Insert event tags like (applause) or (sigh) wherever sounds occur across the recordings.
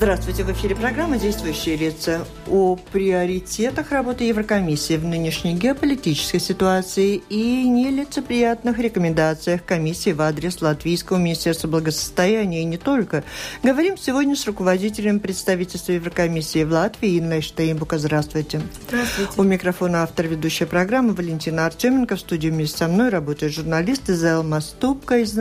Здравствуйте, в эфире программа «Действующие лица» о приоритетах работы Еврокомиссии в нынешней геополитической ситуации и нелицеприятных рекомендациях комиссии в адрес Латвийского министерства благосостояния и не только. Говорим сегодня с руководителем представительства Еврокомиссии в Латвии Инной Штейнбука. Здравствуйте. Здравствуйте. У микрофона автор ведущей программы Валентина Артеменко. В студии вместе со мной работает журналист Изелма Ступка из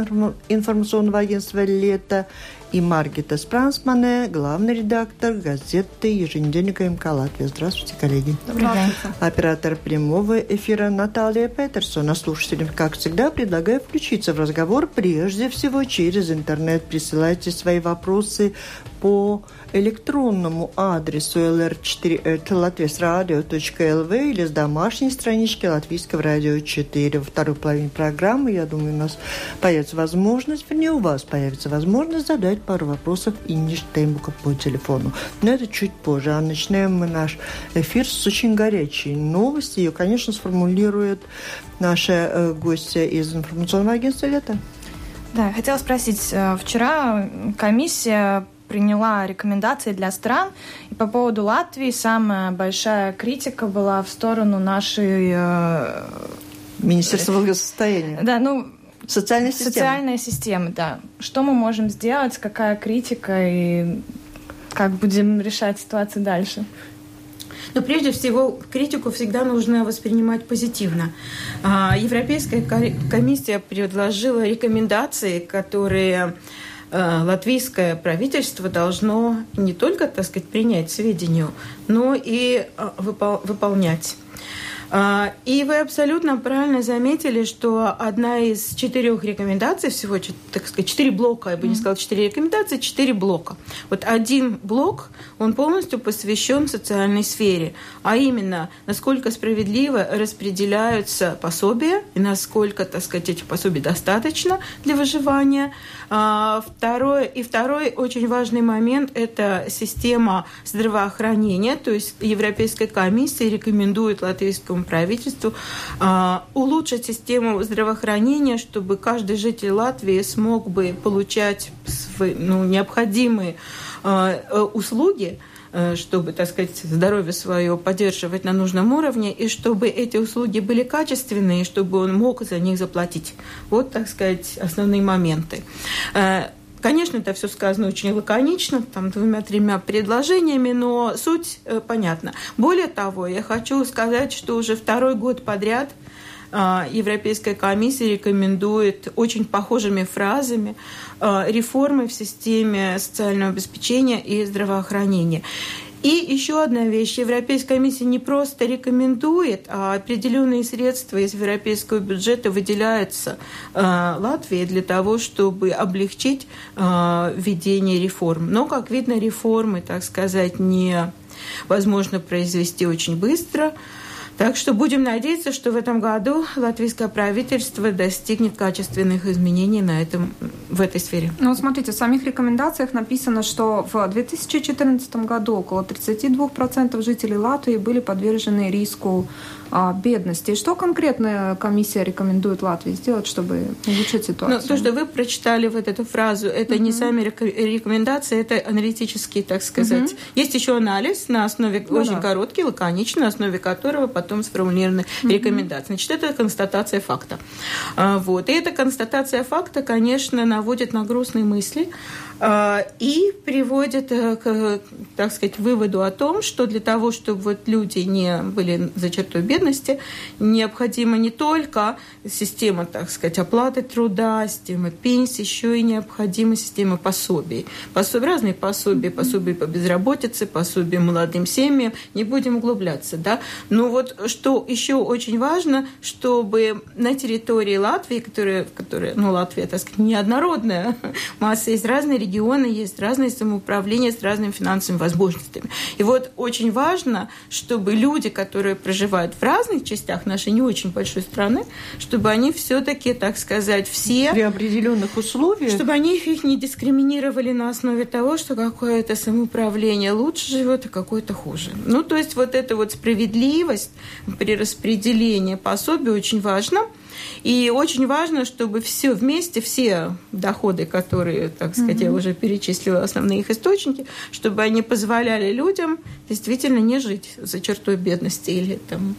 информационного агентства «Лето» и Маргита Спрансмане, главный редактор газеты еженедельника МК Латвия. Здравствуйте, коллеги. День. Оператор прямого эфира Наталья Петерсон. А слушателям, как всегда, предлагаю включиться в разговор прежде всего через интернет. Присылайте свои вопросы по электронному адресу lr4.latviasradio.lv или с домашней странички Латвийского радио 4. Во второй половине программы, я думаю, у нас появится возможность, вернее, у вас появится возможность задать пару вопросов Инне Штейнбука по телефону. Но это чуть позже. А начинаем мы наш эфир с очень горячей новости. Ее, конечно, сформулирует наша э, гостья из информационного агентства «Лето». Да, хотела спросить. Э, вчера комиссия приняла рекомендации для стран. И по поводу Латвии самая большая критика была в сторону нашей... Э, Министерства благосостояния. Да, ну, Социальная система. Социальная система, да. Что мы можем сделать, какая критика и как будем решать ситуацию дальше? Но прежде всего критику всегда нужно воспринимать позитивно. А, Европейская комиссия предложила рекомендации, которые латвийское правительство должно не только, так сказать, принять сведению, но и э, выпол выполнять. А, и вы абсолютно правильно заметили, что одна из четырех рекомендаций, всего, так сказать, четыре блока, я бы не сказала четыре рекомендации, четыре блока. Вот один блок, он полностью посвящен социальной сфере, а именно, насколько справедливо распределяются пособия и насколько, так сказать, этих пособий достаточно для выживания. А, второе, и второй очень важный момент – это система здравоохранения, то есть Европейская комиссия рекомендует латвийскому правительству а, улучшить систему здравоохранения, чтобы каждый житель Латвии смог бы получать свои, ну, необходимые а, э, услуги, чтобы, так сказать, здоровье свое поддерживать на нужном уровне, и чтобы эти услуги были качественные, чтобы он мог за них заплатить. Вот, так сказать, основные моменты. Э, Конечно, это все сказано очень лаконично, там двумя-тремя предложениями, но суть э, понятна. Более того, я хочу сказать, что уже второй год подряд э, Европейская комиссия рекомендует очень похожими фразами э, реформы в системе социального обеспечения и здравоохранения. И еще одна вещь. Европейская комиссия не просто рекомендует, а определенные средства из европейского бюджета выделяются э, Латвии для того, чтобы облегчить э, введение реформ. Но, как видно, реформы, так сказать, не возможно произвести очень быстро. Так что будем надеяться, что в этом году латвийское правительство достигнет качественных изменений на этом, в этой сфере. Ну, смотрите, в самих рекомендациях написано, что в 2014 году около 32% жителей Латвии были подвержены риску бедности. Что конкретно комиссия рекомендует Латвии сделать, чтобы улучшить ситуацию? Ну, то, что вы прочитали вот эту фразу, это uh-huh. не сами рекомендации, это аналитические, так сказать. Uh-huh. Есть еще анализ на основе, ну, очень да. короткий, лаконичный, на основе которого потом сформулированы uh-huh. рекомендации. Значит, это констатация факта. А, вот. И эта констатация факта, конечно, наводит на грустные мысли. А, и приводит э, к, так сказать, выводу о том, что для того, чтобы вот люди не были за чертой бедности, необходима не только система, так сказать, оплаты труда, система пенсии, еще и необходима система пособий. Пособия, разные пособия, пособия по безработице, пособия молодым семьям, не будем углубляться, да. Но вот что еще очень важно, чтобы на территории Латвии, которая, которая ну, Латвия, так сказать, неоднородная, (laughs) масса есть разные регионы, регионы есть разные самоуправления с разными финансовыми возможностями. И вот очень важно, чтобы люди, которые проживают в разных частях нашей не очень большой страны, чтобы они все-таки, так сказать, все... При определенных условиях. Чтобы они их не дискриминировали на основе того, что какое-то самоуправление лучше живет, а какое-то хуже. Ну, то есть вот эта вот справедливость при распределении пособий очень важна. И очень важно, чтобы все вместе, все доходы, которые, так сказать, mm-hmm. я уже перечислила, основные их источники, чтобы они позволяли людям действительно не жить за чертой бедности или там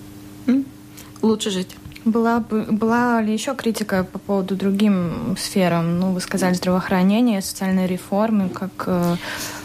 лучше жить. Была, была ли еще критика по поводу другим сферам? Ну, вы сказали здравоохранение, социальные реформы, как э,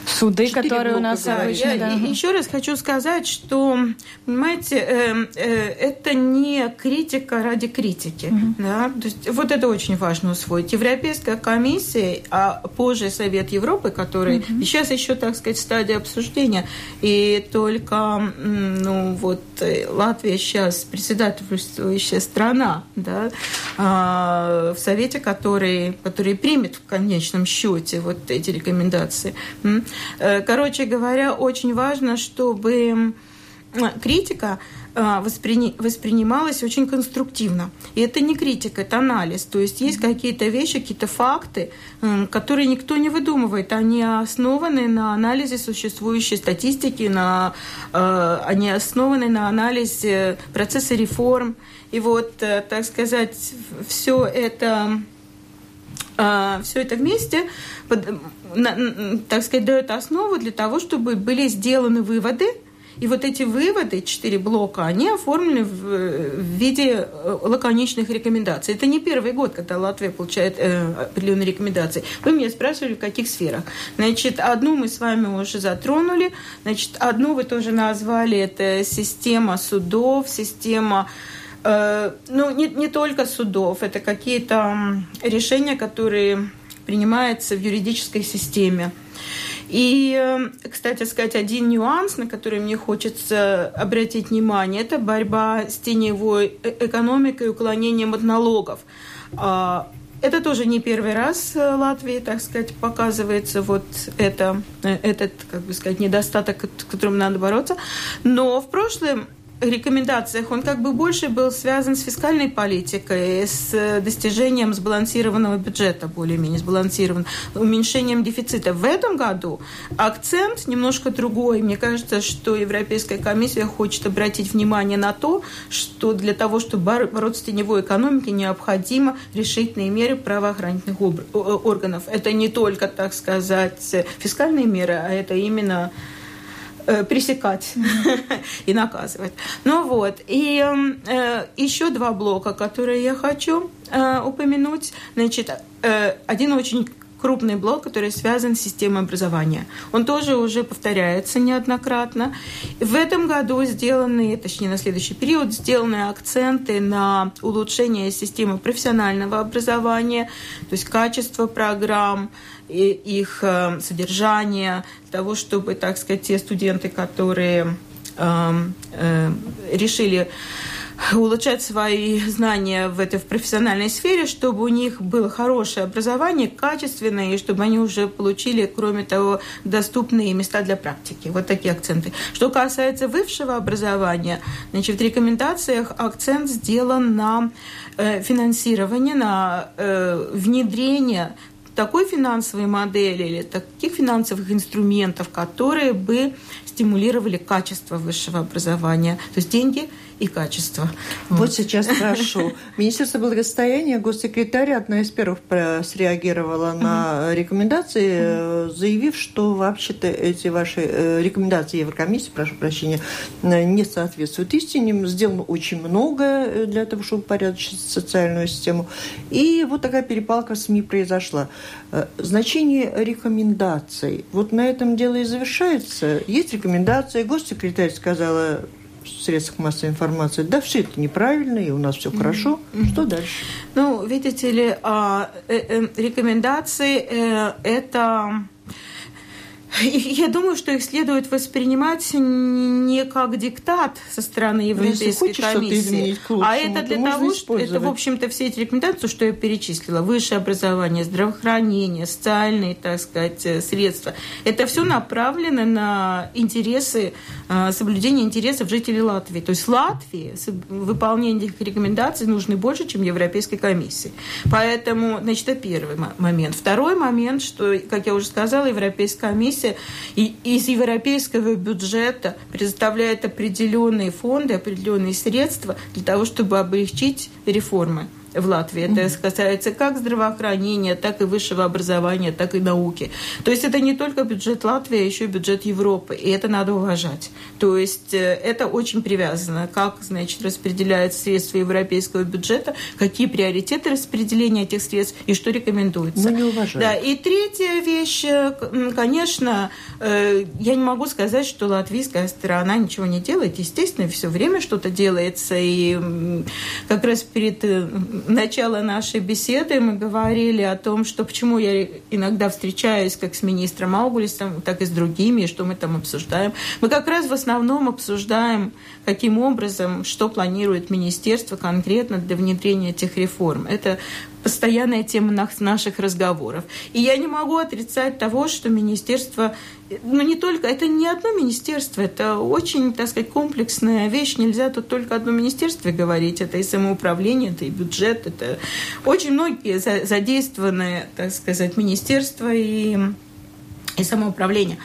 суды, Четыре которые у нас обычно. Я да. еще раз хочу сказать, что, понимаете, э, э, это не критика ради критики. Угу. Да? То есть, вот это очень важно усвоить. Европейская комиссия, а позже Совет Европы, который угу. сейчас еще, так сказать, стадия обсуждения, и только ну, вот, э, Латвия сейчас председательствующая страна да, э, в Совете, который, который примет в конечном счете вот эти рекомендации. Э, короче говоря, очень важно, чтобы критика воспри... воспринималась очень конструктивно. И это не критика, это анализ. То есть есть какие-то вещи, какие-то факты, которые никто не выдумывает. Они основаны на анализе существующей статистики, на... Э, они основаны на анализе процесса реформ. И вот, так сказать, все это все это вместе так сказать, дает основу для того, чтобы были сделаны выводы, и вот эти выводы, четыре блока, они оформлены в, в виде э, лаконичных рекомендаций. Это не первый год, когда Латвия получает э, определенные рекомендации. Вы меня спрашивали, в каких сферах. Значит, одну мы с вами уже затронули. Значит, одну вы тоже назвали, это система судов, система э, ну, не, не только судов, это какие-то решения, которые принимается в юридической системе. И, э, кстати сказать, один нюанс, на который мне хочется обратить внимание, это борьба с теневой э, экономикой и уклонением от налогов. А, это тоже не первый раз Латвии, так сказать, показывается вот это, э, этот, как бы сказать, недостаток, с которым надо бороться. Но в прошлом рекомендациях он как бы больше был связан с фискальной политикой, с достижением сбалансированного бюджета, более-менее сбалансированного, уменьшением дефицита. В этом году акцент немножко другой. Мне кажется, что Европейская комиссия хочет обратить внимание на то, что для того, чтобы бороться с теневой экономикой, необходимо решительные меры правоохранительных органов. Это не только, так сказать, фискальные меры, а это именно Э, пресекать (laughs) и наказывать. Ну вот. И э, еще два блока, которые я хочу э, упомянуть. Значит, один очень крупный блок, который связан с системой образования. Он тоже уже повторяется неоднократно. В этом году сделаны, точнее на следующий период, сделаны акценты на улучшение системы профессионального образования, то есть качество программ, их э, содержание, того, чтобы, так сказать, те студенты, которые эм, э, решили улучшать свои знания в этой в профессиональной сфере, чтобы у них было хорошее образование, качественное, и чтобы они уже получили, кроме того, доступные места для практики. Вот такие акценты. Что касается высшего образования, значит, в рекомендациях акцент сделан на э, финансирование, на э, внедрение такой финансовой модели или таких финансовых инструментов, которые бы стимулировали качество высшего образования. То есть деньги – и качество. Вот, вот сейчас прошу. (laughs) Министерство благосостояния, госсекретарь одна из первых среагировала на рекомендации, заявив, что вообще-то эти ваши э, рекомендации Еврокомиссии, прошу прощения, не соответствуют истине. Сделано очень много э, для того, чтобы упорядочить социальную систему. И вот такая перепалка в СМИ произошла. Э, значение рекомендаций. Вот на этом дело и завершается. Есть рекомендации. Госсекретарь сказала, средствах массовой информации, да, все это неправильно, и у нас все хорошо. Mm-hmm. Что дальше? Ну, видите ли, а, э, э, рекомендации э, это Я думаю, что их следует воспринимать не как диктат со стороны ну, Европейской хочешь, комиссии, лучшему, а это для того, что это, в общем-то, все эти рекомендации, что я перечислила, высшее образование, здравоохранение, социальные, так сказать, э, средства, это все направлено на интересы, э, соблюдение интересов жителей Латвии. То есть Латвии выполнение этих рекомендаций нужны больше, чем Европейской комиссии. Поэтому, значит, это первый момент. Второй момент, что, как я уже сказала, Европейская комиссия комиссия из европейского бюджета предоставляет определенные фонды, определенные средства для того, чтобы облегчить реформы в Латвии. Это касается как здравоохранения, так и высшего образования, так и науки. То есть это не только бюджет Латвии, а еще и бюджет Европы, и это надо уважать. То есть э, это очень привязано, как, значит, распределяются средства европейского бюджета, какие приоритеты распределения этих средств и что рекомендуется. Мы не уважаем. Да, и третья вещь, э, конечно, э, я не могу сказать, что латвийская сторона ничего не делает. Естественно, все время что-то делается, и как раз перед начала нашей беседы мы говорили о том, что почему я иногда встречаюсь как с министром Аугулисом, так и с другими, что мы там обсуждаем. Мы как раз в основном обсуждаем, каким образом, что планирует министерство конкретно для внедрения этих реформ. Это постоянная тема наших разговоров. И я не могу отрицать того, что министерство, ну не только, это не одно министерство, это очень, так сказать, комплексная вещь. Нельзя тут только одно министерство говорить. Это и самоуправление, это и бюджет, это очень многие задействованные, так сказать, министерства и и самоуправления.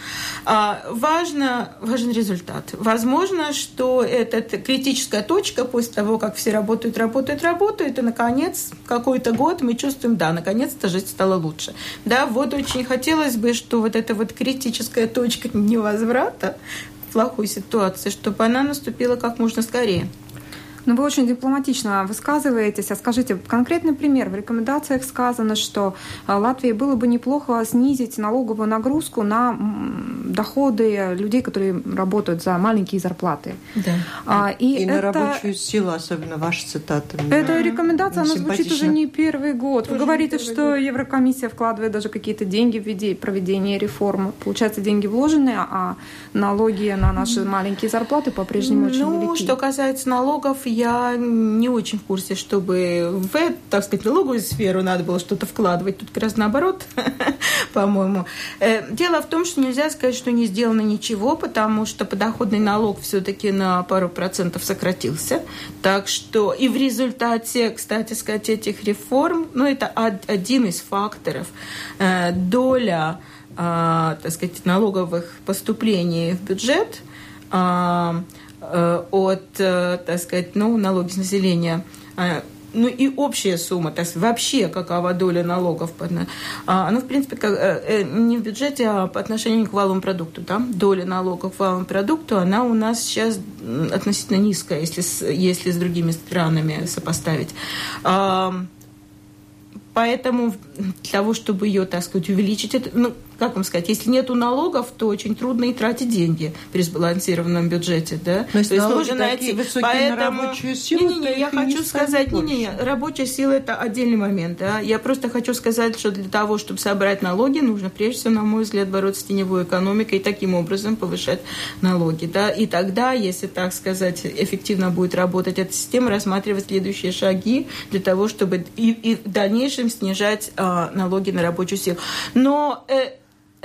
А, важно, важен результат. Возможно, что это критическая точка после того, как все работают, работают, работают, и, наконец, какой-то год мы чувствуем, да, наконец-то жить стало лучше. Да, вот очень хотелось бы, что вот эта вот критическая точка невозврата плохой ситуации, чтобы она наступила как можно скорее. Ну, вы очень дипломатично высказываетесь. А скажите, конкретный пример. В рекомендациях сказано, что а, Латвии было бы неплохо снизить налоговую нагрузку на доходы людей, которые работают за маленькие зарплаты. Да. А, и и это... на рабочую силу, особенно ваша цитата. Эта рекомендация, она звучит уже не первый год. Вы говорите, что год. Еврокомиссия вкладывает даже какие-то деньги в проведение реформы. Получается, деньги вложены, а налоги на наши маленькие зарплаты по-прежнему очень ну, велики. Ну, что касается налогов, я не очень в курсе, чтобы в, так сказать, налоговую сферу надо было что-то вкладывать. Тут как раз наоборот, (laughs) по-моему. Э, дело в том, что нельзя сказать, что не сделано ничего, потому что подоходный налог все-таки на пару процентов сократился. Так что и в результате, кстати сказать, этих реформ, ну, это один из факторов, э, доля, э, так сказать, налоговых поступлений в бюджет – от, э, так сказать, ну, налоги с населения, а, ну и общая сумма, то есть вообще какова доля налогов, а, она, в принципе, как, э, не в бюджете, а по отношению к валовому продукту. Да? Доля налогов к валовому продукту, она у нас сейчас относительно низкая, если с, если с другими странами сопоставить. Поэтому для того, чтобы ее, так сказать, увеличить, это, ну, как вам сказать, если нету налогов, то очень трудно и тратить деньги при сбалансированном бюджете, да? Есть, то есть нужно найти Поэтому... на рабочую силу, не, не, не, я хочу сказать, не, не, не, рабочая сила это отдельный момент, да? Я просто хочу сказать, что для того, чтобы собрать налоги, нужно прежде всего, на мой взгляд, бороться с теневой экономикой и таким образом повышать налоги, да? И тогда, если так сказать, эффективно будет работать эта система, рассматривать следующие шаги для того, чтобы и, и в дальнейшем снижать а, налоги на рабочую силу. Но э,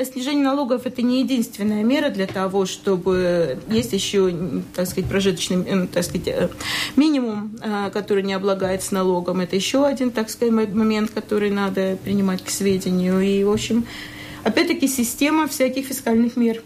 снижение налогов это не единственная мера для того, чтобы есть еще, так сказать, прожиточный, э, так сказать, э, минимум, э, который не облагается налогом. Это еще один, так сказать, момент, который надо принимать к сведению. И, в общем, опять-таки система всяких фискальных мер.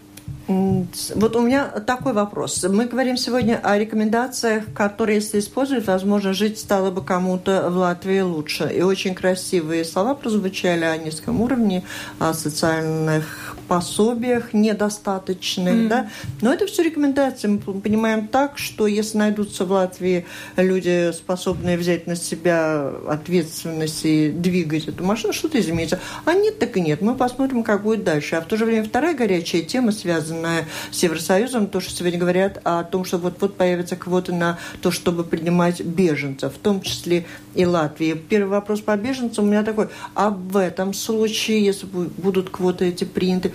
Вот у меня такой вопрос. Мы говорим сегодня о рекомендациях, которые, если использовать, возможно, жить стало бы кому-то в Латвии лучше. И очень красивые слова прозвучали о низком уровне, о социальных пособиях недостаточных, mm. да. Но это все рекомендации. Мы понимаем так, что если найдутся в Латвии люди, способные взять на себя ответственность и двигать эту машину, что-то изменится. А нет, так и нет. Мы посмотрим, как будет дальше. А в то же время вторая горячая тема, связанная с Евросоюзом, то, что сегодня говорят о том, что вот-вот появятся квоты на то, чтобы принимать беженцев, в том числе и Латвии. Первый вопрос по беженцам у меня такой. А в этом случае, если будут квоты эти приняты,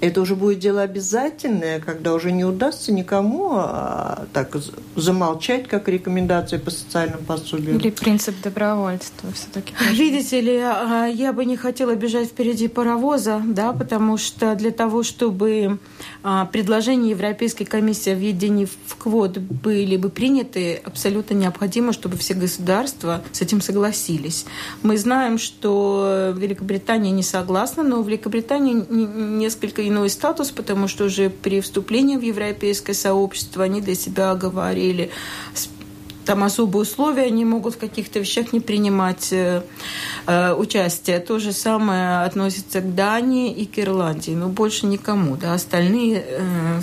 это уже будет дело обязательное, когда уже не удастся никому а, так замолчать, как рекомендация по социальным пособиям. Или принцип добровольства все-таки. Видите ли, а, я бы не хотела бежать впереди паровоза, да, потому что для того, чтобы а, предложения Европейской комиссии о введении в квот были бы приняты, абсолютно необходимо, чтобы все государства с этим согласились. Мы знаем, что Великобритания не согласна, но в Великобритании несколько иной статус, потому что уже при вступлении в европейское сообщество они для себя говорили там особые условия, они могут в каких-то вещах не принимать э, э, участие. То же самое относится к Дании и к Ирландии, но больше никому. Да. Остальные, э,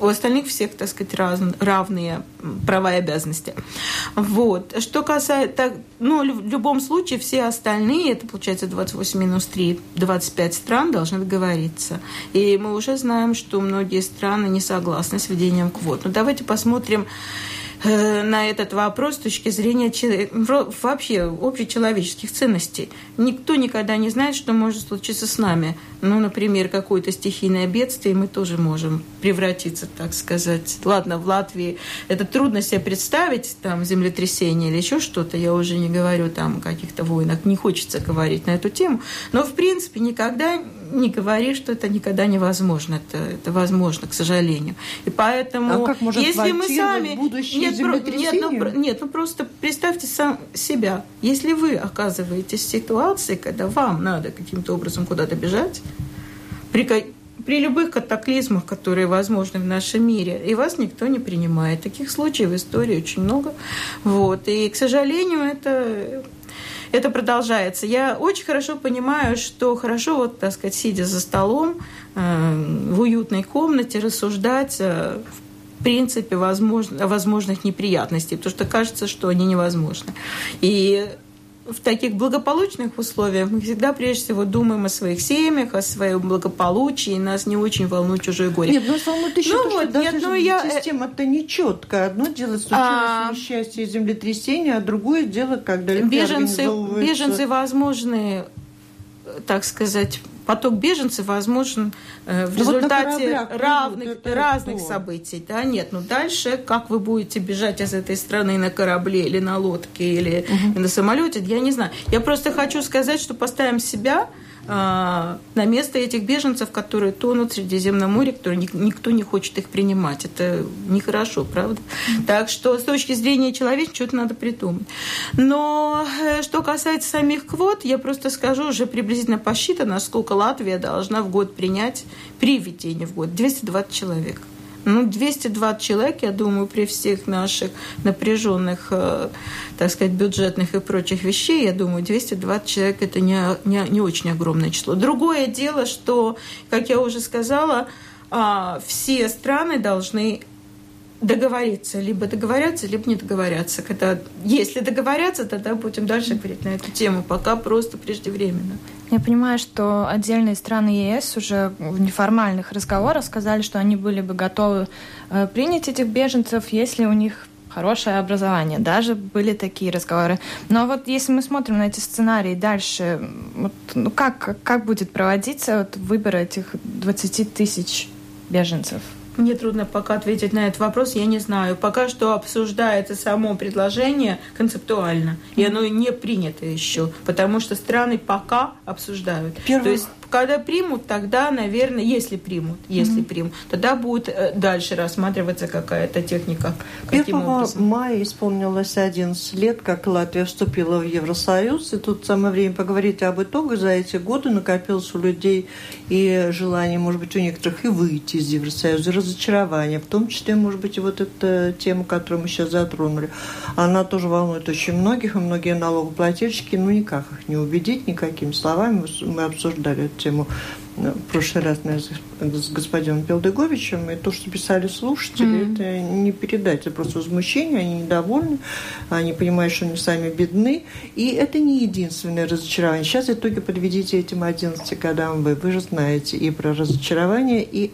у остальных всех, так сказать, раз, равные права и обязанности. Вот. Что касается, ну, в любом случае, все остальные, это получается 28 минус 3, 25 стран должны договориться. И мы уже знаем, что многие страны не согласны с введением квот. Но давайте посмотрим, на этот вопрос с точки зрения вообще общечеловеческих ценностей. Никто никогда не знает, что может случиться с нами. Ну, например, какое-то стихийное бедствие, мы тоже можем превратиться, так сказать. Ладно, в Латвии это трудно себе представить, там, землетрясение или еще что-то, я уже не говорю там о каких-то войнах, не хочется говорить на эту тему, но, в принципе, никогда не говори, что это никогда невозможно. Это, это возможно, к сожалению. И поэтому, а как можно если мы сами... Нет, нет, ну, нет, ну просто представьте сам себя. Если вы оказываетесь в ситуации, когда вам надо каким-то образом куда-то бежать, при, при любых катаклизмах, которые возможны в нашем мире, и вас никто не принимает. Таких случаев в истории очень много. Вот. И, к сожалению, это это продолжается. Я очень хорошо понимаю, что хорошо, вот, так сказать, сидя за столом э, в уютной комнате, рассуждать э, в принципе возможно, возможных неприятностях, потому что кажется, что они невозможны. И в таких благополучных условиях мы всегда прежде всего думаем о своих семьях, о своем благополучии, и нас не очень волнует чужое горе. Нет, ну волнует еще ну, то, вот, что нет, ну, я... Э, система-то нечеткая. Одно дело случилось а... несчастье землетрясение, а другое дело, когда беженцы, беженцы возможны, так сказать, поток беженцев возможен э, в ну, результате вот равных, разных что? событий. Да? Нет, ну дальше, как вы будете бежать из этой страны на корабле или на лодке или угу. на самолете, я не знаю. Я просто хочу сказать, что поставим себя на место этих беженцев, которые тонут в Средиземном море, которые никто не хочет их принимать. Это нехорошо, правда? Так что с точки зрения человека что-то надо придумать. Но э, что касается самих квот, я просто скажу, уже приблизительно посчитано, сколько Латвия должна в год принять при введении в год. 220 человек. Ну, 220 человек, я думаю, при всех наших напряженных, э, так сказать, бюджетных и прочих вещей, я думаю, 220 человек – это не, не, не очень огромное число. Другое дело, что, как я уже сказала, а, все страны должны договориться. Либо договорятся, либо не договорятся. Когда, если договорятся, тогда будем дальше говорить на эту тему. Пока просто преждевременно. Я понимаю, что отдельные страны ЕС уже в неформальных разговорах сказали, что они были бы готовы э, принять этих беженцев, если у них хорошее образование. Даже были такие разговоры. Но вот если мы смотрим на эти сценарии дальше, вот, ну как, как будет проводиться вот, выбор этих 20 тысяч беженцев? Мне трудно пока ответить на этот вопрос, я не знаю. Пока что обсуждается само предложение концептуально, и оно не принято еще, потому что страны пока обсуждают. Первым... То есть когда примут, тогда, наверное, если примут, если mm-hmm. примут, тогда будет э, дальше рассматриваться какая-то техника. 1 мая исполнилось 11 лет, как Латвия вступила в Евросоюз, и тут самое время поговорить об итогах. За эти годы накопилось у людей и желание, может быть, у некоторых и выйти из Евросоюза, и разочарование, в том числе, может быть, и вот эта тема, которую мы сейчас затронули. Она тоже волнует очень многих, и многие налогоплательщики, ну, никак их не убедить никакими словами. Мы обсуждали тему э, в прошлый раз с господином Пелдыговичем, и то, что писали слушатели, mm-hmm. это не передать, это просто возмущение, они недовольны, они понимают, что они сами бедны, и это не единственное разочарование. Сейчас итоги подведите этим 11 годам вы, вы же знаете и про разочарование, и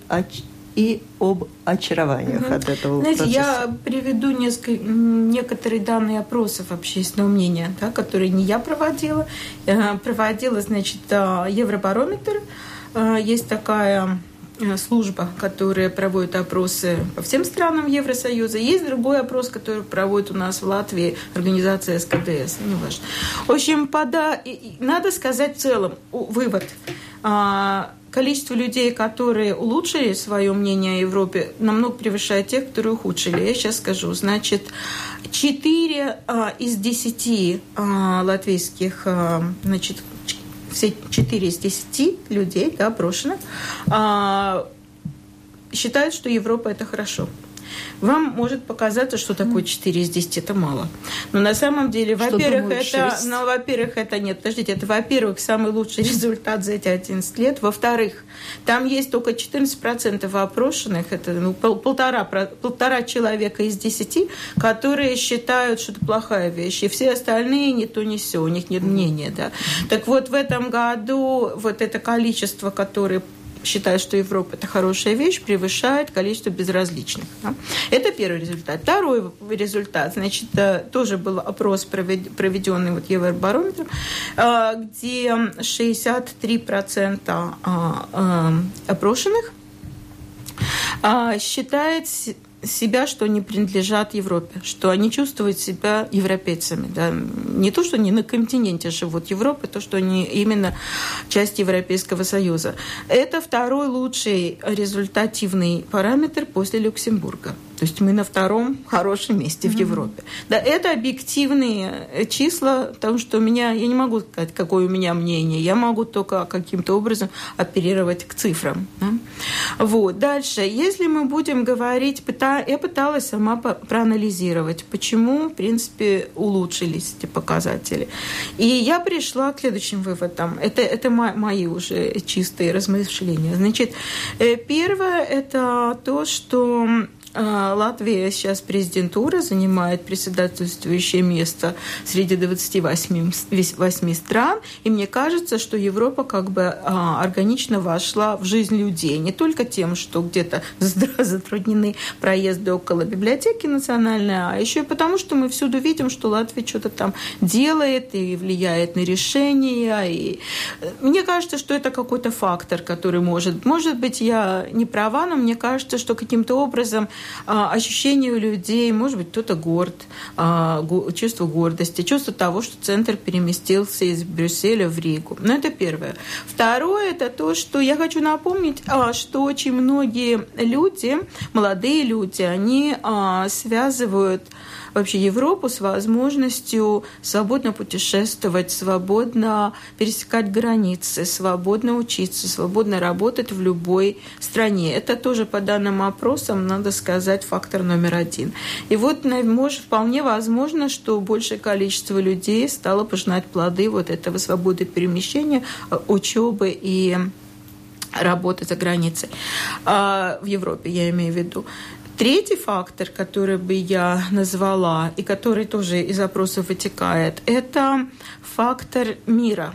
и об очарованиях угу. от этого Знаете, процесса. я приведу несколько, некоторые данные опросов общественного мнения, да, которые не я проводила. Проводила, значит, э, Евробарометр. Э, есть такая э, служба, которая проводит опросы по всем странам Евросоюза. Есть другой опрос, который проводит у нас в Латвии организация СКДС, не важно. В общем, пода... надо сказать в целом, вывод. Количество людей, которые улучшили свое мнение о Европе, намного превышает тех, которые ухудшили. Я сейчас скажу. Значит, 4 а, из 10 а, латвийских а, значит, все 4 из 10 людей, да, брошенных, считают, что Европа – это хорошо. Вам может показаться, что такое 4 из 10 это мало. Но на самом деле, во-первых, это, ну, во-первых, это нет, подождите, это, во-первых, самый лучший (laughs) результат за эти 11 лет. Во-вторых, там есть только 14% опрошенных, это ну, полтора, полтора человека из 10, которые считают, что это плохая вещь, и все остальные не то, не все, у них нет мнения. Да. Так вот, в этом году вот это количество, которое считает, что Европа – это хорошая вещь, превышает количество безразличных. Да? Это первый результат. Второй результат, значит, э, тоже был опрос, проведенный вот Евробарометром, э, где 63% а, э, опрошенных считает себя, что они принадлежат Европе, что они чувствуют себя европейцами. Да? Не то, что они на континенте живут Европы, то, что они именно часть Европейского Союза. Это второй лучший результативный параметр после Люксембурга. То есть мы на втором хорошем месте mm-hmm. в Европе. Да, это объективные э, числа, потому что у меня, я не могу сказать, какое у меня мнение, я могу только каким-то образом оперировать к цифрам. Да? Вот. Дальше, если мы будем говорить, пыта, я пыталась сама проанализировать, почему, в принципе, улучшились эти показатели. И я пришла к следующим выводам. Это, это мои уже чистые размышления. Значит, э, первое – это то, что Латвия сейчас президентура занимает председательствующее место среди 28 8 стран, и мне кажется, что Европа как бы а, органично вошла в жизнь людей, не только тем, что где-то (laughs) затруднены проезды около библиотеки национальной, а еще и потому, что мы всюду видим, что Латвия что-то там делает и влияет на решения. И э, мне кажется, что это какой-то фактор, который может... Может быть, я не права, но мне кажется, что каким-то образом а, ощущение у людей, может быть, кто-то горд, а, чувство гордости, чувство того, что центр переместился из Брюсселя в Ригу. Но это первое. Второе – это то, что я хочу напомнить, а, что очень многие люди, молодые люди, они связывают вообще Европу с возможностью свободно путешествовать, свободно пересекать границы, свободно учиться, свободно работать в любой стране. Это тоже по данным опросам, надо сказать, фактор номер один. И вот может, вполне возможно, что большее количество людей стало пожинать плоды вот этого свободы перемещения, э, учебы и работы за границей. А, в Европе, я имею в виду. Третий фактор, который бы я назвала, и который тоже из опросов вытекает, это фактор мира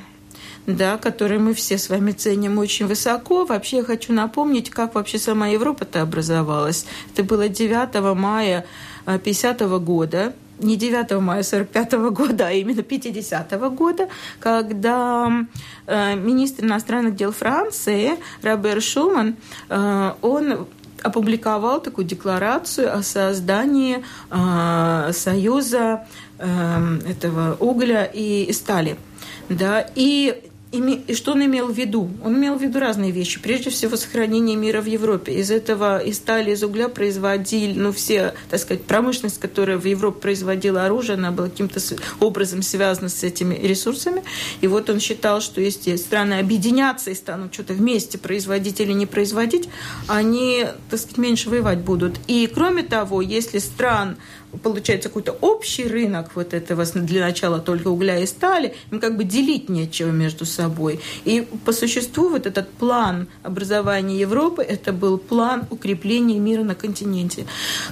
да, который мы все с вами ценим очень высоко. Вообще я хочу напомнить, как вообще сама Европа-то образовалась. Это было 9 мая 50 -го года, не 9 мая 45 -го года, а именно 50 -го года, когда э, министр иностранных дел Франции Робер Шуман, э, он опубликовал такую декларацию о создании э, союза э, этого угля и стали. Да, и и что он имел в виду? Он имел в виду разные вещи. Прежде всего, сохранение мира в Европе. Из этого, из стали, из угля производили, ну, все, так сказать, промышленность, которая в Европе производила оружие, она была каким-то образом связана с этими ресурсами. И вот он считал, что если страны объединятся и станут что-то вместе производить или не производить, они, так сказать, меньше воевать будут. И, кроме того, если стран получается какой-то общий рынок вот этого для начала только угля и стали, им как бы делить нечего между собой. И по существу вот этот план образования Европы, это был план укрепления мира на континенте.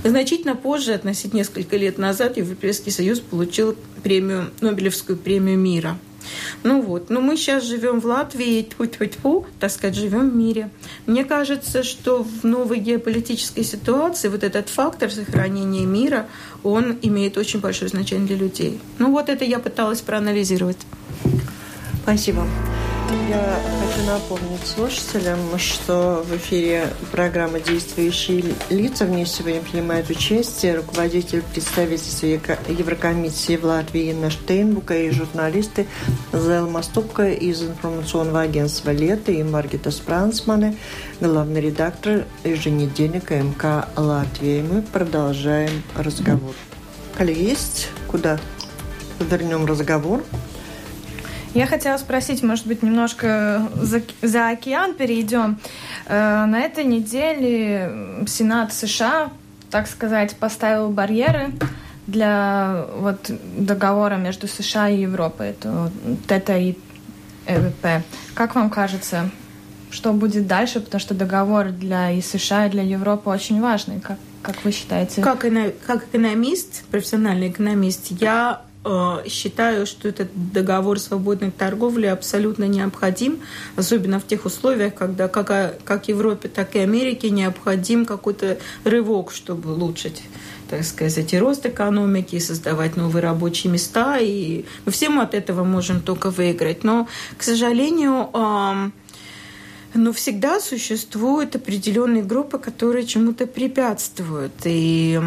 Значительно позже, относительно несколько лет назад, Европейский Союз получил премию, Нобелевскую премию мира – ну вот, но мы сейчас живем в Латвии, тьфу -тьфу -тьфу, так сказать, живем в мире. Мне кажется, что в новой геополитической ситуации вот этот фактор сохранения мира, он имеет очень большое значение для людей. Ну вот это я пыталась проанализировать. Спасибо. Я хочу напомнить слушателям, что в эфире программы «Действующие лица». В ней сегодня принимает участие руководитель представительства Еврокомиссии в Латвии Инна Штейнбука и журналисты Зелма Ступка из информационного агентства «Лето» и Маргита Спрансмане, главный редактор еженедельника МК «Латвия». Мы продолжаем разговор. Коли есть куда вернем разговор? Я хотела спросить, может быть, немножко за, за океан перейдем. Э, на этой неделе Сенат США, так сказать, поставил барьеры для вот договора между США и Европой, это ТТ и ЭВП. Как вам кажется, что будет дальше? Потому что договор для и США, и для Европы очень важный. Как, как вы считаете? Как, как экономист, профессиональный экономист, я Э, считаю, что этот договор свободной торговли абсолютно необходим, особенно в тех условиях, когда как, как Европе, так и Америке необходим какой-то рывок, чтобы улучшить так сказать, и рост экономики, и создавать новые рабочие места, и мы всем от этого можем только выиграть. Но, к сожалению, но всегда существуют определенные группы, которые чему-то препятствуют. И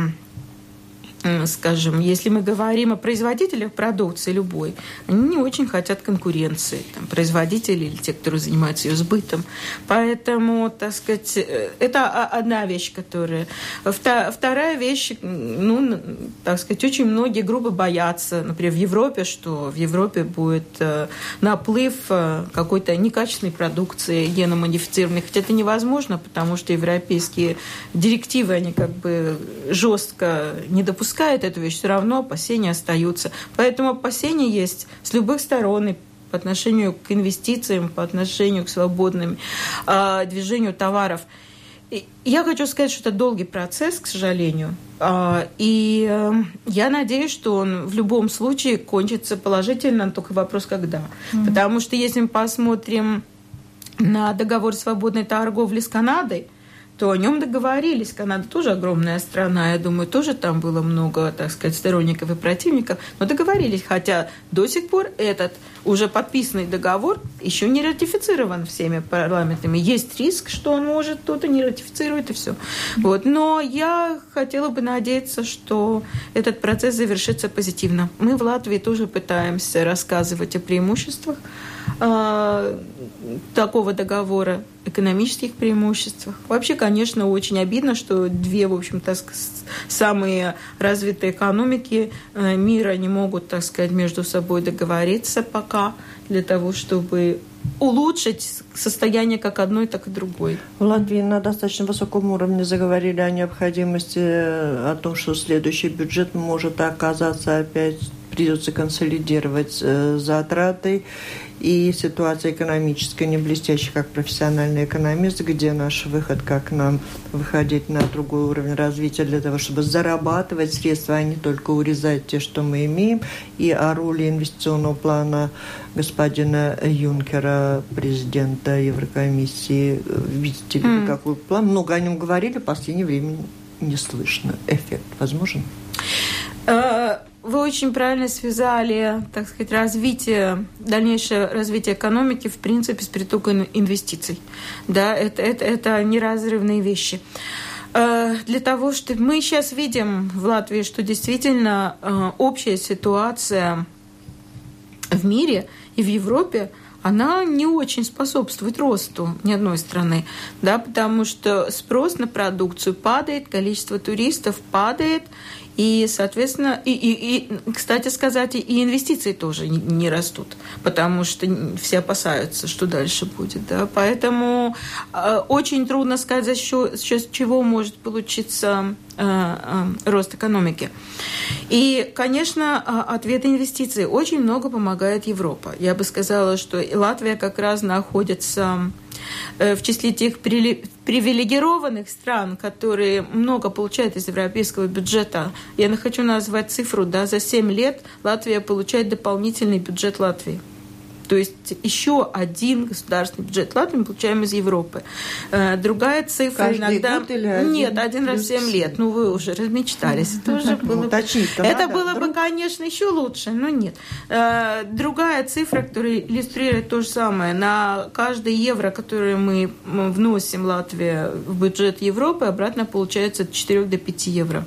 скажем, если мы говорим о производителях продукции любой, они не очень хотят конкуренции, там, производители или те, кто занимается ее сбытом. Поэтому, так сказать, э, это одна вещь, которая... Вторая вещь, ну, так сказать, очень многие группы боятся, например, в Европе, что в Европе будет э, наплыв э, какой-то некачественной продукции геномодифицированной, хотя это невозможно, потому что европейские директивы, они как бы жестко не допускают допускает эту вещь, все равно опасения остаются. Поэтому опасения есть с любых сторон, и по отношению к инвестициям, по отношению к свободным э, движению товаров. И я хочу сказать, что это долгий процесс, к сожалению. Э, и э, я надеюсь, что он в любом случае кончится положительно, только вопрос когда. Mm-hmm. Потому что если мы посмотрим на договор свободной торговли с Канадой, то о нем договорились. Канада тоже огромная страна, я думаю, тоже там было много, так сказать, сторонников и противников, но договорились, хотя до сих пор этот уже подписанный договор еще не ратифицирован всеми парламентами. Есть риск, что он может кто-то не ратифицирует и все. Вот. Но я хотела бы надеяться, что этот процесс завершится позитивно. Мы в Латвии тоже пытаемся рассказывать о преимуществах э, такого договора, экономических преимуществах. Вообще, конечно, очень обидно, что две, в общем-то, самые развитые экономики э, мира не могут, так сказать, между собой договориться пока для того, чтобы улучшить состояние как одной, так и другой. В Латвии на достаточно высоком уровне заговорили о необходимости, о том, что следующий бюджет может оказаться опять придется консолидировать э, затраты и ситуация экономическая не блестящая, как профессиональный экономист, где наш выход, как нам выходить на другой уровень развития для того, чтобы зарабатывать средства, а не только урезать те, что мы имеем, и о роли инвестиционного плана господина Юнкера, президента Еврокомиссии. Видите ли mm. какой план? Много о нем говорили, в последнее время не слышно. Эффект возможен? Вы очень правильно связали, так сказать, развитие, дальнейшее развитие экономики, в принципе, с притоком инвестиций. Да, это, это, это неразрывные вещи. Э, для того, что мы сейчас видим в Латвии, что действительно э, общая ситуация в мире и в Европе она не очень способствует росту ни одной страны, да, потому что спрос на продукцию падает, количество туристов падает, и, соответственно, и, и, и кстати сказать, и инвестиции тоже не, не растут, потому что все опасаются, что дальше будет. Да? Поэтому э, очень трудно сказать, за счет, за счет чего может получиться э, э, рост экономики. И, конечно, э, ответ инвестиций очень много помогает Европа. Я бы сказала, что Латвия как раз находится в числе тех привилегированных стран, которые много получают из европейского бюджета. Я хочу назвать цифру, да, за 7 лет Латвия получает дополнительный бюджет Латвии. То есть еще один государственный бюджет Латвии мы получаем из Европы. Э, другая цифра Каждый иногда... год или один Нет, один раз в 7 лет. Ну, вы уже размечтались. Это уже было... Это было бы, конечно, еще лучше, но нет. Э, другая цифра, которая иллюстрирует то же самое. На каждый евро, который мы вносим Латвия в бюджет Европы, обратно получается от 4 до 5 евро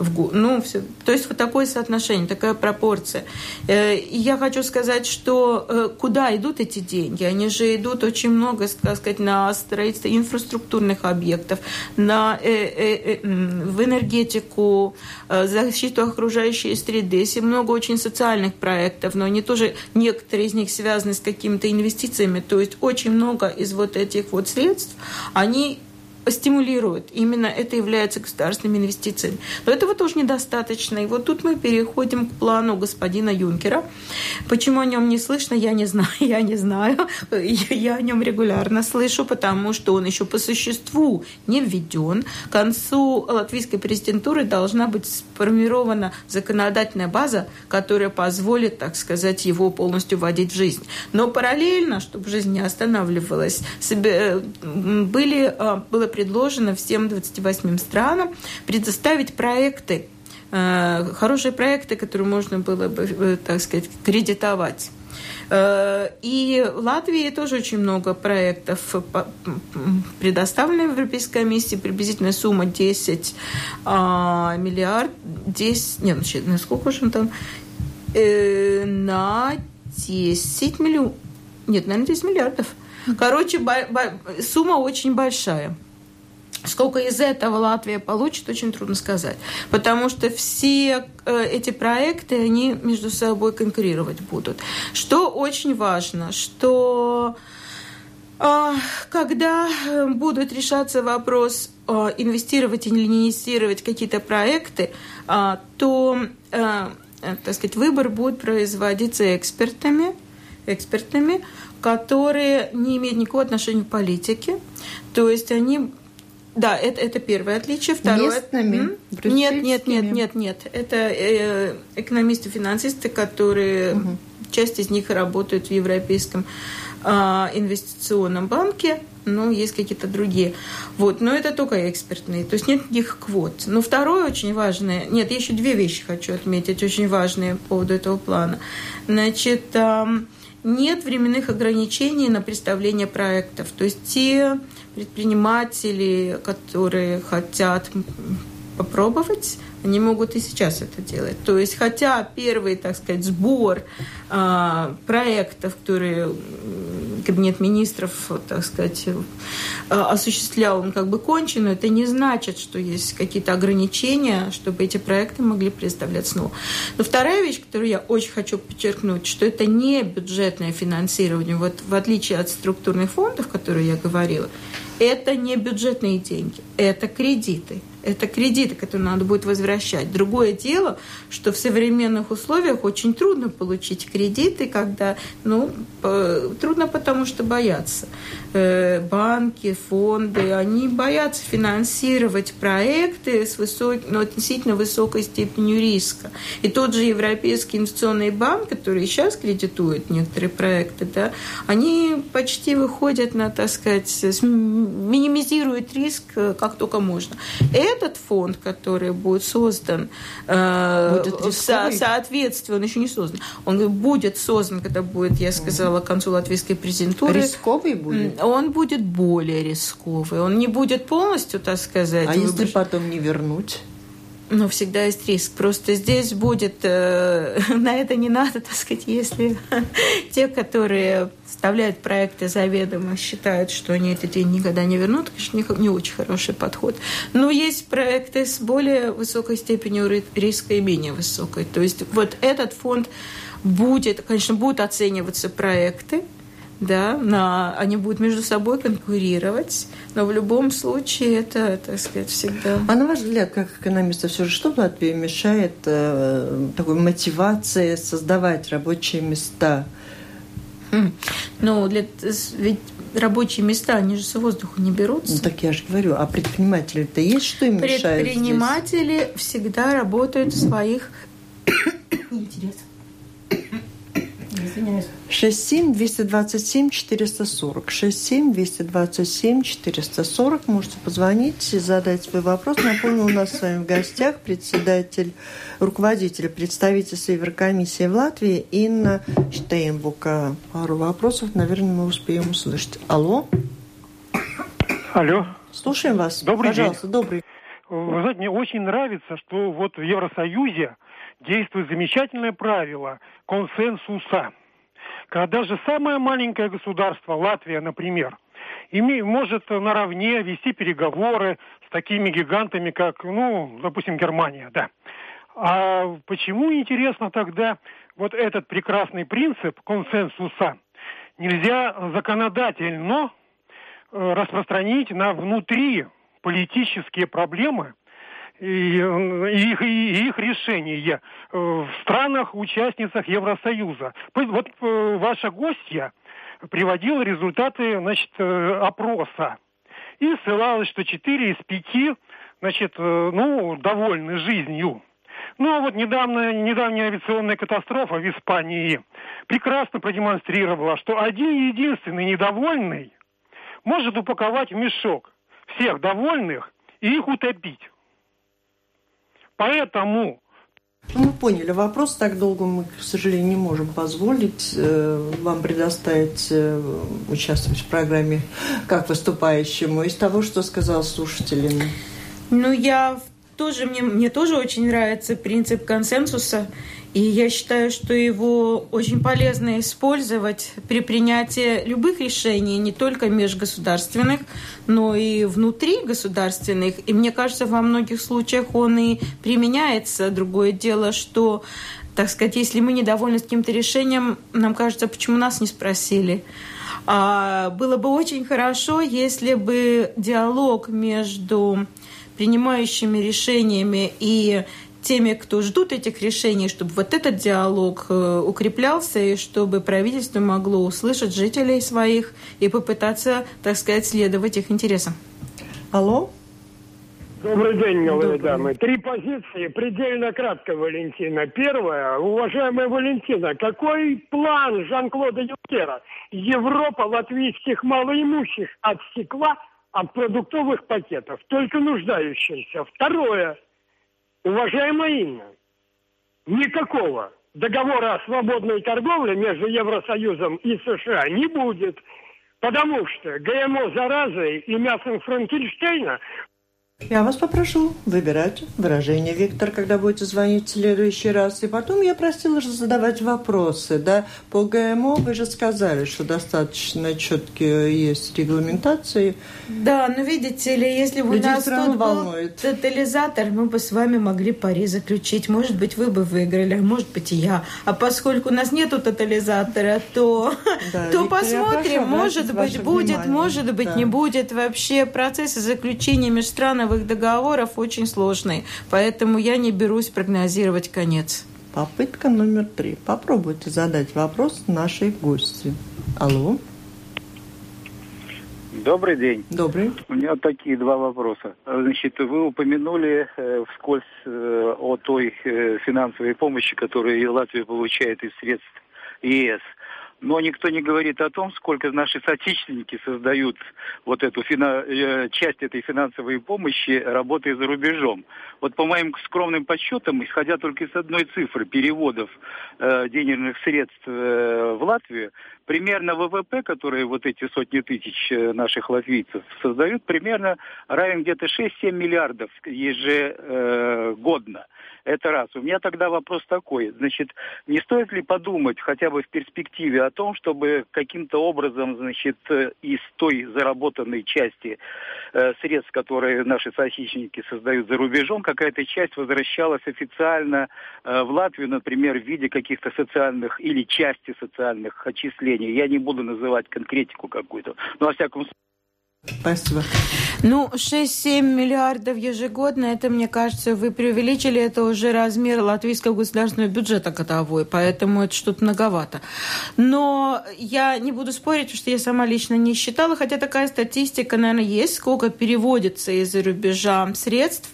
в год. Ну, все. То есть вот такое соотношение, такая пропорция. Э, я хочу сказать, что э, куда идут эти деньги? Они же идут очень много, так сказать, на строительство инфраструктурных объектов, на, э, в энергетику, защиту окружающей среды. Есть много очень социальных проектов, но они тоже, некоторые из них связаны с какими-то инвестициями. То есть очень много из вот этих вот средств, они стимулирует. Именно это является государственными инвестициями. Но этого тоже недостаточно. И вот тут мы переходим к плану господина Юнкера. Почему о нем не слышно, я не знаю. (laughs) Я не знаю. Я о нем регулярно слышу, потому что он еще по существу не введен. К концу латвийской президентуры должна быть сформирована законодательная база, которая позволит, так сказать, его полностью вводить в жизнь. Но параллельно, чтобы жизнь не останавливалась, были, а, было предложено всем 28 странам предоставить проекты, э, хорошие проекты, которые можно было бы, э, так сказать, кредитовать. Э, и в Латвии тоже очень много проектов предоставлено в Европейской комиссии. Приблизительная сумма 10 а, миллиард, 10, нет, ну, на сколько же он там? На 10 миллионов, нет, наверное, 10 миллиардов. Короче, сумма очень большая. Сколько из этого Латвия получит, очень трудно сказать. Потому что все э, эти проекты, они между собой конкурировать будут. Что очень важно, что э, когда будут решаться вопрос э, инвестировать или не инвестировать какие-то проекты, то, так сказать, выбор будет производиться экспертами, экспертами, которые не имеют никакого отношения к политике. То есть они да, это, это первое отличие. Второе... Местными? Нет, нет, нет, нет, нет. Это э, экономисты-финансисты, которые... Угу. Часть из них работают в Европейском э, инвестиционном банке, но есть какие-то другие. Вот, но это только экспертные, то есть нет никаких квот. Но второе очень важное, нет, я еще две вещи хочу отметить, очень важные по поводу этого плана. Значит, э, нет временных ограничений на представление проектов. То есть те предприниматели, которые хотят попробовать, они могут и сейчас это делать. То есть, хотя первый, так сказать, сбор э, проектов, которые кабинет министров, так сказать, э, осуществлял, он как бы кончен, но это не значит, что есть какие-то ограничения, чтобы эти проекты могли представлять снова. Но вторая вещь, которую я очень хочу подчеркнуть, что это не бюджетное финансирование, вот в отличие от структурных фондов, которые я говорила, это не бюджетные деньги, это кредиты. Это кредиты, которые надо будет возвращать. Другое дело, что в современных условиях очень трудно получить кредиты, когда, ну, трудно потому что боятся. Э, банки, фонды, они боятся финансировать проекты с высок... ну, относительно высокой степенью риска. И тот же Европейский инвестиционный банк, который сейчас кредитует некоторые проекты, да, они почти выходят на, так сказать, минимизируют риск э, как только можно. Этот фонд, который будет создан, э, будет со, соответственно, он еще не создан, он будет создан, когда будет, я сказала, к концу латвийской президентуры. Рисковый будет? Он будет более рисковый. Он не будет полностью, так сказать... А выброс... если потом не вернуть? Ну, всегда есть риск. Просто здесь будет... Э, (laughs) на это не надо, так сказать, если (laughs) те, которые вставляют проекты заведомо, считают, что они эти деньги никогда не вернут, конечно, не, не очень хороший подход. Но есть проекты с более высокой степенью риска и менее высокой. То есть вот этот фонд будет, конечно, будут оцениваться проекты, да, на, они будут между собой конкурировать, но в любом случае это, так сказать, всегда... А на ваш взгляд, как экономиста, все же что в Латвии мешает э, такой мотивации создавать рабочие места? Хм. Ну, для, ведь рабочие места, они же с воздуха не берутся. Ну, так я же говорю, а предприниматели-то есть, что им мешает Предприниматели всегда работают в своих (coughs) интересах 67 227 440. 67 227 440. Можете позвонить и задать свой вопрос. Напомню, у нас с вами в гостях председатель, руководитель представительства Еврокомиссии в Латвии Инна Штейнбука. Пару вопросов, наверное, мы успеем услышать. Алло. Алло. Слушаем вас. Добрый Пожалуйста, день. добрый. Вы знаете, мне очень нравится, что вот в Евросоюзе действует замечательное правило консенсуса. Когда даже самое маленькое государство, Латвия, например, име, может наравне вести переговоры с такими гигантами, как, ну, допустим, Германия, да. А почему, интересно, тогда вот этот прекрасный принцип консенсуса нельзя законодательно э, распространить на внутри политические проблемы и, их, и их решения э, в странах-участницах Евросоюза. Вот э, ваша гостья приводила результаты значит, э, опроса и ссылалась, что 4 из 5 значит, ну, довольны жизнью. Ну, а вот недавно, недавняя авиационная катастрофа в Испании прекрасно продемонстрировала, что один единственный недовольный может упаковать в мешок всех довольных и их утопить. Поэтому ну, мы поняли вопрос. Так долго мы, к сожалению, не можем позволить э, вам предоставить э, участвовать в программе как выступающему. Из того, что сказал слушатель. Ну, я тоже, мне, мне тоже очень нравится принцип консенсуса. И я считаю, что его очень полезно использовать при принятии любых решений, не только межгосударственных, но и внутри государственных. И мне кажется, во многих случаях он и применяется. Другое дело, что так сказать, если мы недовольны каким-то решением, нам кажется, почему нас не спросили. А было бы очень хорошо, если бы диалог между принимающими решениями и теми, кто ждут этих решений, чтобы вот этот диалог э, укреплялся и чтобы правительство могло услышать жителей своих и попытаться, так сказать, следовать их интересам. Алло? Добрый день, милые Добрый. дамы. Три позиции, предельно кратко, Валентина. Первая, уважаемая Валентина, какой план Жан-Клода Юнкера? Европа латвийских малоимущих отсекла от продуктовых пакетов, только нуждающимся. Второе, Уважаемая Инна, никакого договора о свободной торговле между Евросоюзом и США не будет, потому что ГМО заразы и мясом Франкенштейна я вас попрошу выбирать выражение, Виктор, когда будете звонить в следующий раз. И потом я просила же задавать вопросы. Да? По ГМО вы же сказали, что достаточно четкие есть регламентации. Да, но видите ли, если бы у нас тут волнует. был тотализатор, мы бы с вами могли пари заключить. Может быть, вы бы выиграли, а может быть и я. А поскольку у нас нету тотализатора, то, да, (laughs) то Виктор, посмотрим. Может быть, будет, внимание. может быть, да. не будет. Вообще процессы заключения межстрановых мировых договоров очень сложный, поэтому я не берусь прогнозировать конец. Попытка номер три. Попробуйте задать вопрос нашей гости. Алло. Добрый день. Добрый. У меня такие два вопроса. Значит, вы упомянули э, вскользь э, о той э, финансовой помощи, которую Латвия получает из средств ЕС но никто не говорит о том, сколько наши соотечественники создают вот эту фина... Э, часть этой финансовой помощи, работая за рубежом. Вот по моим скромным подсчетам, исходя только из одной цифры переводов э, денежных средств э, в Латвию, примерно ВВП, который вот эти сотни тысяч э, наших латвийцев создают, примерно равен где-то 6-7 миллиардов ежегодно. Это раз. У меня тогда вопрос такой. Значит, не стоит ли подумать хотя бы в перспективе о том, чтобы каким-то образом, значит, э, из той заработанной части э, средств, которые наши соотечественники создают за рубежом, какая-то часть возвращалась официально э, в Латвию, например, в виде каких-то социальных или части социальных отчислений. Я не буду называть конкретику какую-то, но во всяком случае Спасибо. Ну, 6-7 миллиардов ежегодно, это, мне кажется, вы преувеличили, это уже размер латвийского государственного бюджета годовой, поэтому это что-то многовато. Но я не буду спорить, потому что я сама лично не считала, хотя такая статистика, наверное, есть, сколько переводится из-за рубежа средств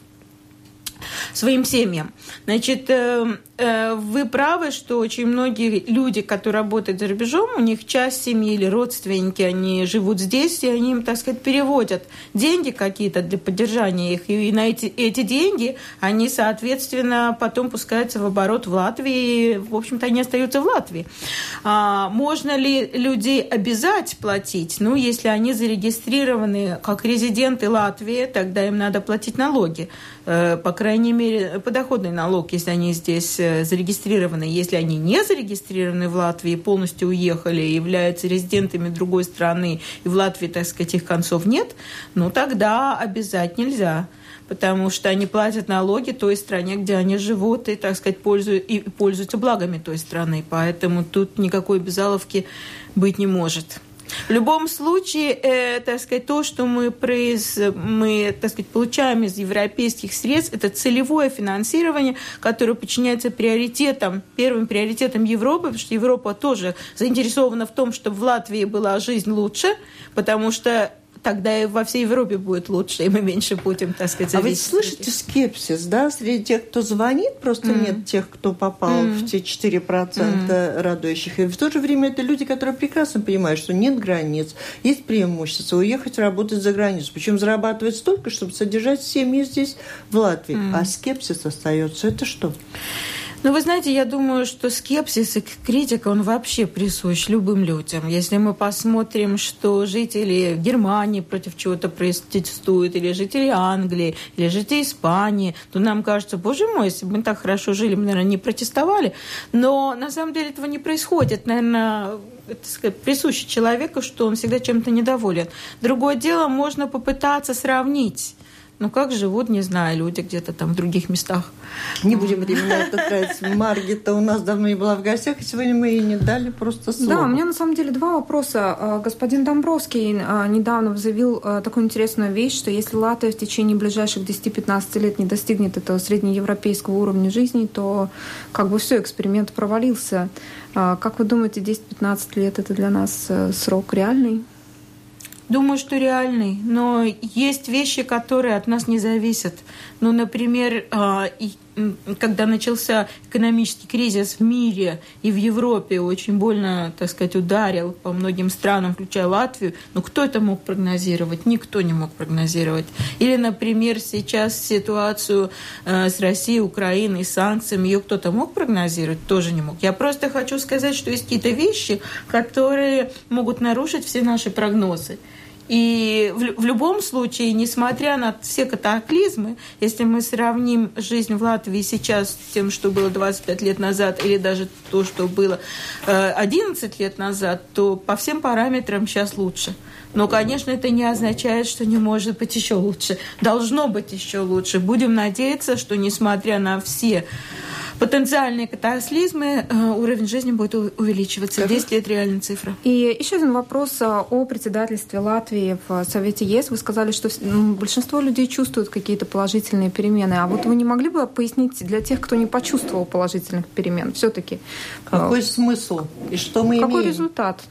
своим семьям. Значит, э, э, вы правы, что очень многие люди, которые работают за рубежом, у них часть семьи или родственники, они живут здесь, и они им, так сказать, переводят деньги какие-то для поддержания их. И на эти, эти деньги они, соответственно, потом пускаются в оборот в Латвии. И, в общем-то, они остаются в Латвии. А, можно ли людей обязать платить? Ну, если они зарегистрированы как резиденты Латвии, тогда им надо платить налоги. Э, по крайней мере, подоходный налог, если они здесь э, зарегистрированы. Если они не зарегистрированы в Латвии, полностью уехали, являются резидентами другой страны, и в Латвии, так сказать, их концов нет, ну тогда обязать нельзя потому что они платят налоги той стране, где они живут, и, так сказать, пользуют, и пользуются благами той страны. Поэтому тут никакой безаловки быть не может. В любом случае, э, так сказать, то, что мы, произ, мы так сказать, получаем из европейских средств, это целевое финансирование, которое подчиняется приоритетам, первым приоритетам Европы, потому что Европа тоже заинтересована в том, чтобы в Латвии была жизнь лучше, потому что тогда и во всей Европе будет лучше, и мы меньше будем, так сказать, зависеть. А вы слышите скепсис, да, среди тех, кто звонит, просто mm. нет тех, кто попал mm. в те 4% mm. радующих. И в то же время это люди, которые прекрасно понимают, что нет границ, есть преимущество уехать работать за границу, причем зарабатывать столько, чтобы содержать семьи здесь, в Латвии. Mm. А скепсис остается. Это что? Ну, вы знаете, я думаю, что скепсис и критика, он вообще присущ любым людям. Если мы посмотрим, что жители Германии против чего-то протестуют, или жители Англии, или жители Испании, то нам кажется, боже мой, если бы мы так хорошо жили, мы, наверное, не протестовали. Но на самом деле этого не происходит. Наверное, это сказать, присуще человеку, что он всегда чем-то недоволен. Другое дело, можно попытаться сравнить ну как живут, не знаю, люди где-то там в других местах. Не будем времени это тратить. Маргита у нас давно не была в гостях, и сегодня мы ей не дали просто слово. Да, у меня на самом деле два вопроса. А, господин Домбровский а, недавно заявил а, такую интересную вещь, что если Латвия в течение ближайших 10-15 лет не достигнет этого среднеевропейского уровня жизни, то как бы все, эксперимент провалился. Как вы думаете, 10-15 лет это для нас э, срок реальный? Думаю, что реальный, но есть вещи, которые от нас не зависят. Ну, например, а, когда начался экономический кризис в мире и в Европе, очень больно, так сказать, ударил по многим странам, включая Латвию, ну кто это мог прогнозировать? Никто не мог прогнозировать. Или, например, сейчас ситуацию э, с Россией, Украиной, санкциями, ее кто-то мог прогнозировать? Тоже не мог. Я просто хочу сказать, что есть какие-то вещи, которые могут нарушить все наши прогнозы. И в, в любом случае, несмотря на все катаклизмы, если мы сравним жизнь в Латвии сейчас с тем, что было 25 лет назад, или даже то, что было 11 э, лет назад, то по всем параметрам сейчас лучше. Но, конечно, это не означает, что не может быть еще лучше. Должно быть еще лучше. Будем надеяться, что несмотря на все потенциальные катаклизмы, э, уровень жизни будет увеличиваться. Как? 10 лет реальная цифра. И еще один вопрос э, о председательстве Латвии в Совете ЕС. Вы сказали, что большинство людей чувствуют какие-то положительные перемены. А вот вы не могли бы пояснить для тех, кто не почувствовал положительных перемен, все-таки? Какой смысл? И что мы Какой имеем? результат?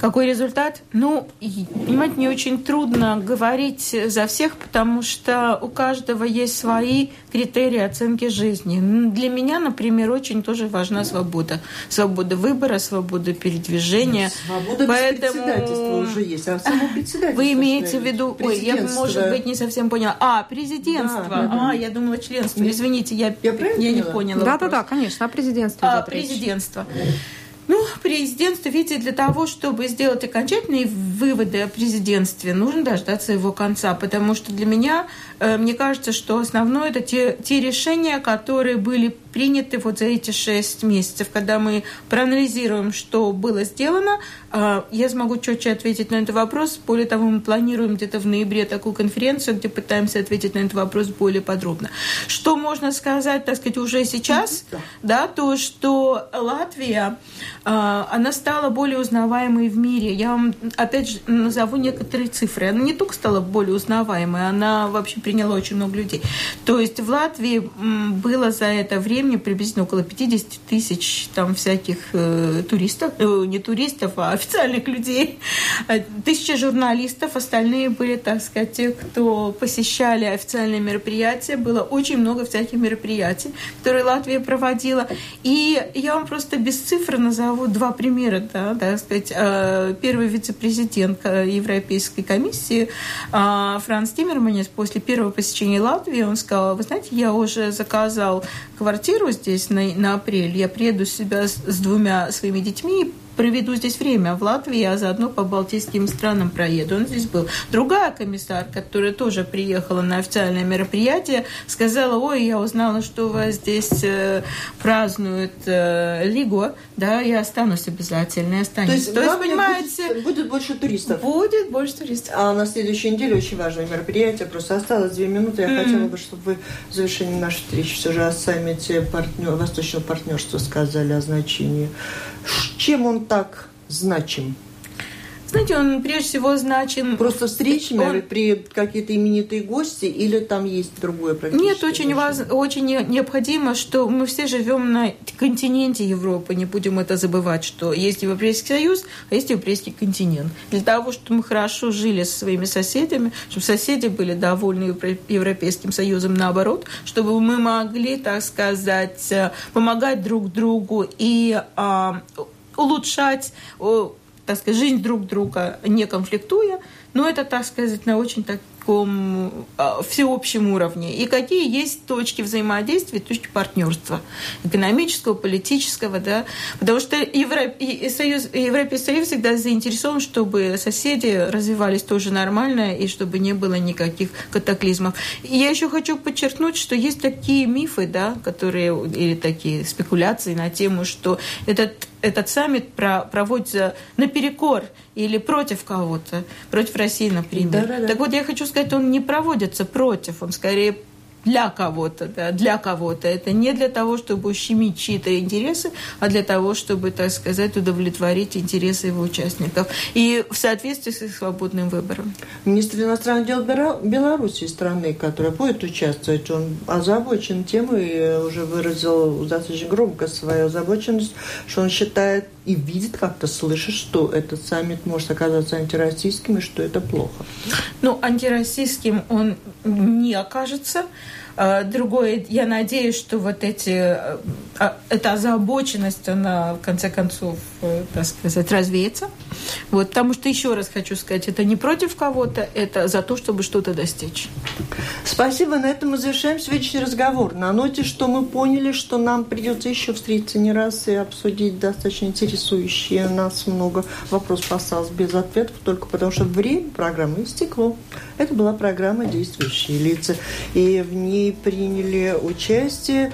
Какой результат? Ну, понимаете, мне очень трудно говорить за всех, потому что у каждого есть свои критерии оценки жизни. Для меня, например, очень тоже важна свобода. Свобода выбора, свобода передвижения. Свобода Поэтому... уже есть, а само председательство... Вы имеете в виду... Ой, я, может быть, не совсем поняла. А, президентство. Да, да, да. А, я думала, членство. Извините, я, я, я не поняла. Да-да-да, конечно, о президентстве. А, президентство. Ну, президентство, видите, для того, чтобы сделать окончательные выводы о президентстве, нужно дождаться его конца, потому что для меня, э, мне кажется, что основное это те, те решения, которые были приняты вот за эти шесть месяцев. Когда мы проанализируем, что было сделано, а, я смогу четче ответить на этот вопрос. Более того, мы планируем где-то в ноябре такую конференцию, где пытаемся ответить на этот вопрос более подробно. Что можно сказать, так сказать, уже сейчас, да, то, что Латвия а, она стала более узнаваемой в мире. Я вам, опять же, назову некоторые цифры. Она не только стала более узнаваемой, она вообще приняла очень много людей. То есть в Латвии было за это время приблизительно около 50 тысяч там всяких э, туристов, э, не туристов, а официальных людей. Тысяча журналистов, остальные были, так сказать, те, кто посещали официальные мероприятия. Было очень много всяких мероприятий, которые Латвия проводила. И я вам просто без цифр назову два примера. Да, так сказать, э, первый вице-президент э, Европейской комиссии э, Франц Тиммерманис после первого посещения Латвии, он сказал, вы знаете, я уже заказал квартиру здесь на, на апрель, я приеду себя с, с двумя своими детьми проведу здесь время в Латвии, а заодно по Балтийским странам проеду. Он здесь был. Другая комиссар, которая тоже приехала на официальное мероприятие, сказала, ой, я узнала, что у вас здесь э, празднуют э, Лигу, да, я останусь обязательно, я останусь. То есть, То есть понимаете... Будет, будет больше туристов. Будет больше туристов. А на следующей неделе очень важное мероприятие, просто осталось две минуты. Я mm-hmm. хотела бы, чтобы вы в завершении нашей встречи все же о саммите партнер, Восточного партнерства сказали о значении чем он так значим? Знаете, он прежде всего значим... Просто встречами он... при какие-то именитые гости или там есть другое Нет, очень, воз... очень необходимо, что мы все живем на континенте Европы, не будем это забывать, что есть Европейский Союз, а есть Европейский континент. Для того, чтобы мы хорошо жили со своими соседями, чтобы соседи были довольны Европейским Союзом наоборот, чтобы мы могли, так сказать, э, помогать друг другу и а, улучшать так сказать, жизнь друг друга, не конфликтуя, но это, так сказать, на очень таком а, всеобщем уровне. И какие есть точки взаимодействия, точки партнерства экономического, политического, да, потому что Европ... Союз, Европейский Союз всегда заинтересован, чтобы соседи развивались тоже нормально и чтобы не было никаких катаклизмов. И я еще хочу подчеркнуть, что есть такие мифы, да, которые или такие спекуляции на тему, что этот этот саммит про, проводится наперекор или против кого-то, против России, например. Да, да, да. Так вот, я хочу сказать, он не проводится против, он скорее для кого-то, да, для кого-то. Это не для того, чтобы ущемить чьи-то интересы, а для того, чтобы, так сказать, удовлетворить интересы его участников. И в соответствии с их свободным выбором. Министр иностранных дел Беларуси, страны, которая будет участвовать, он озабочен тем и уже выразил достаточно громко свою озабоченность, что он считает и видит, как-то слышит, что этот саммит может оказаться антироссийским и что это плохо. Ну, антироссийским он не окажется. А, другое, я надеюсь, что вот эти, а, а, эта озабоченность, она в конце концов, э, так сказать, развеется. Вот, потому что, еще раз хочу сказать, это не против кого-то, это за то, чтобы что-то достичь. Спасибо. На этом мы завершаем сегодняшний разговор. На ноте, что мы поняли, что нам придется еще встретиться не раз и обсудить достаточно интересующие нас много вопросов осталось без ответов, только потому что время программы истекло. Это была программа «Действующие лица». И в ней приняли участие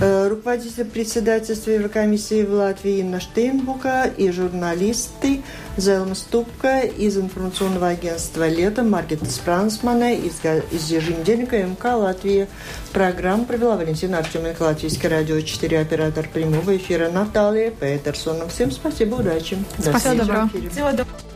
э, руководитель председательства Еврокомиссии в Латвии Инна Штейнбука и журналисты Зелма Ступка из информационного агентства «Лето», Маргита Спрансмана из, из еженедельника МК Латвии. Программу провела Валентина Артеменко, Латвийское радио 4, оператор прямого эфира Наталья Петерсона. Всем спасибо, удачи. Спасибо. До доброго. Всего доброго.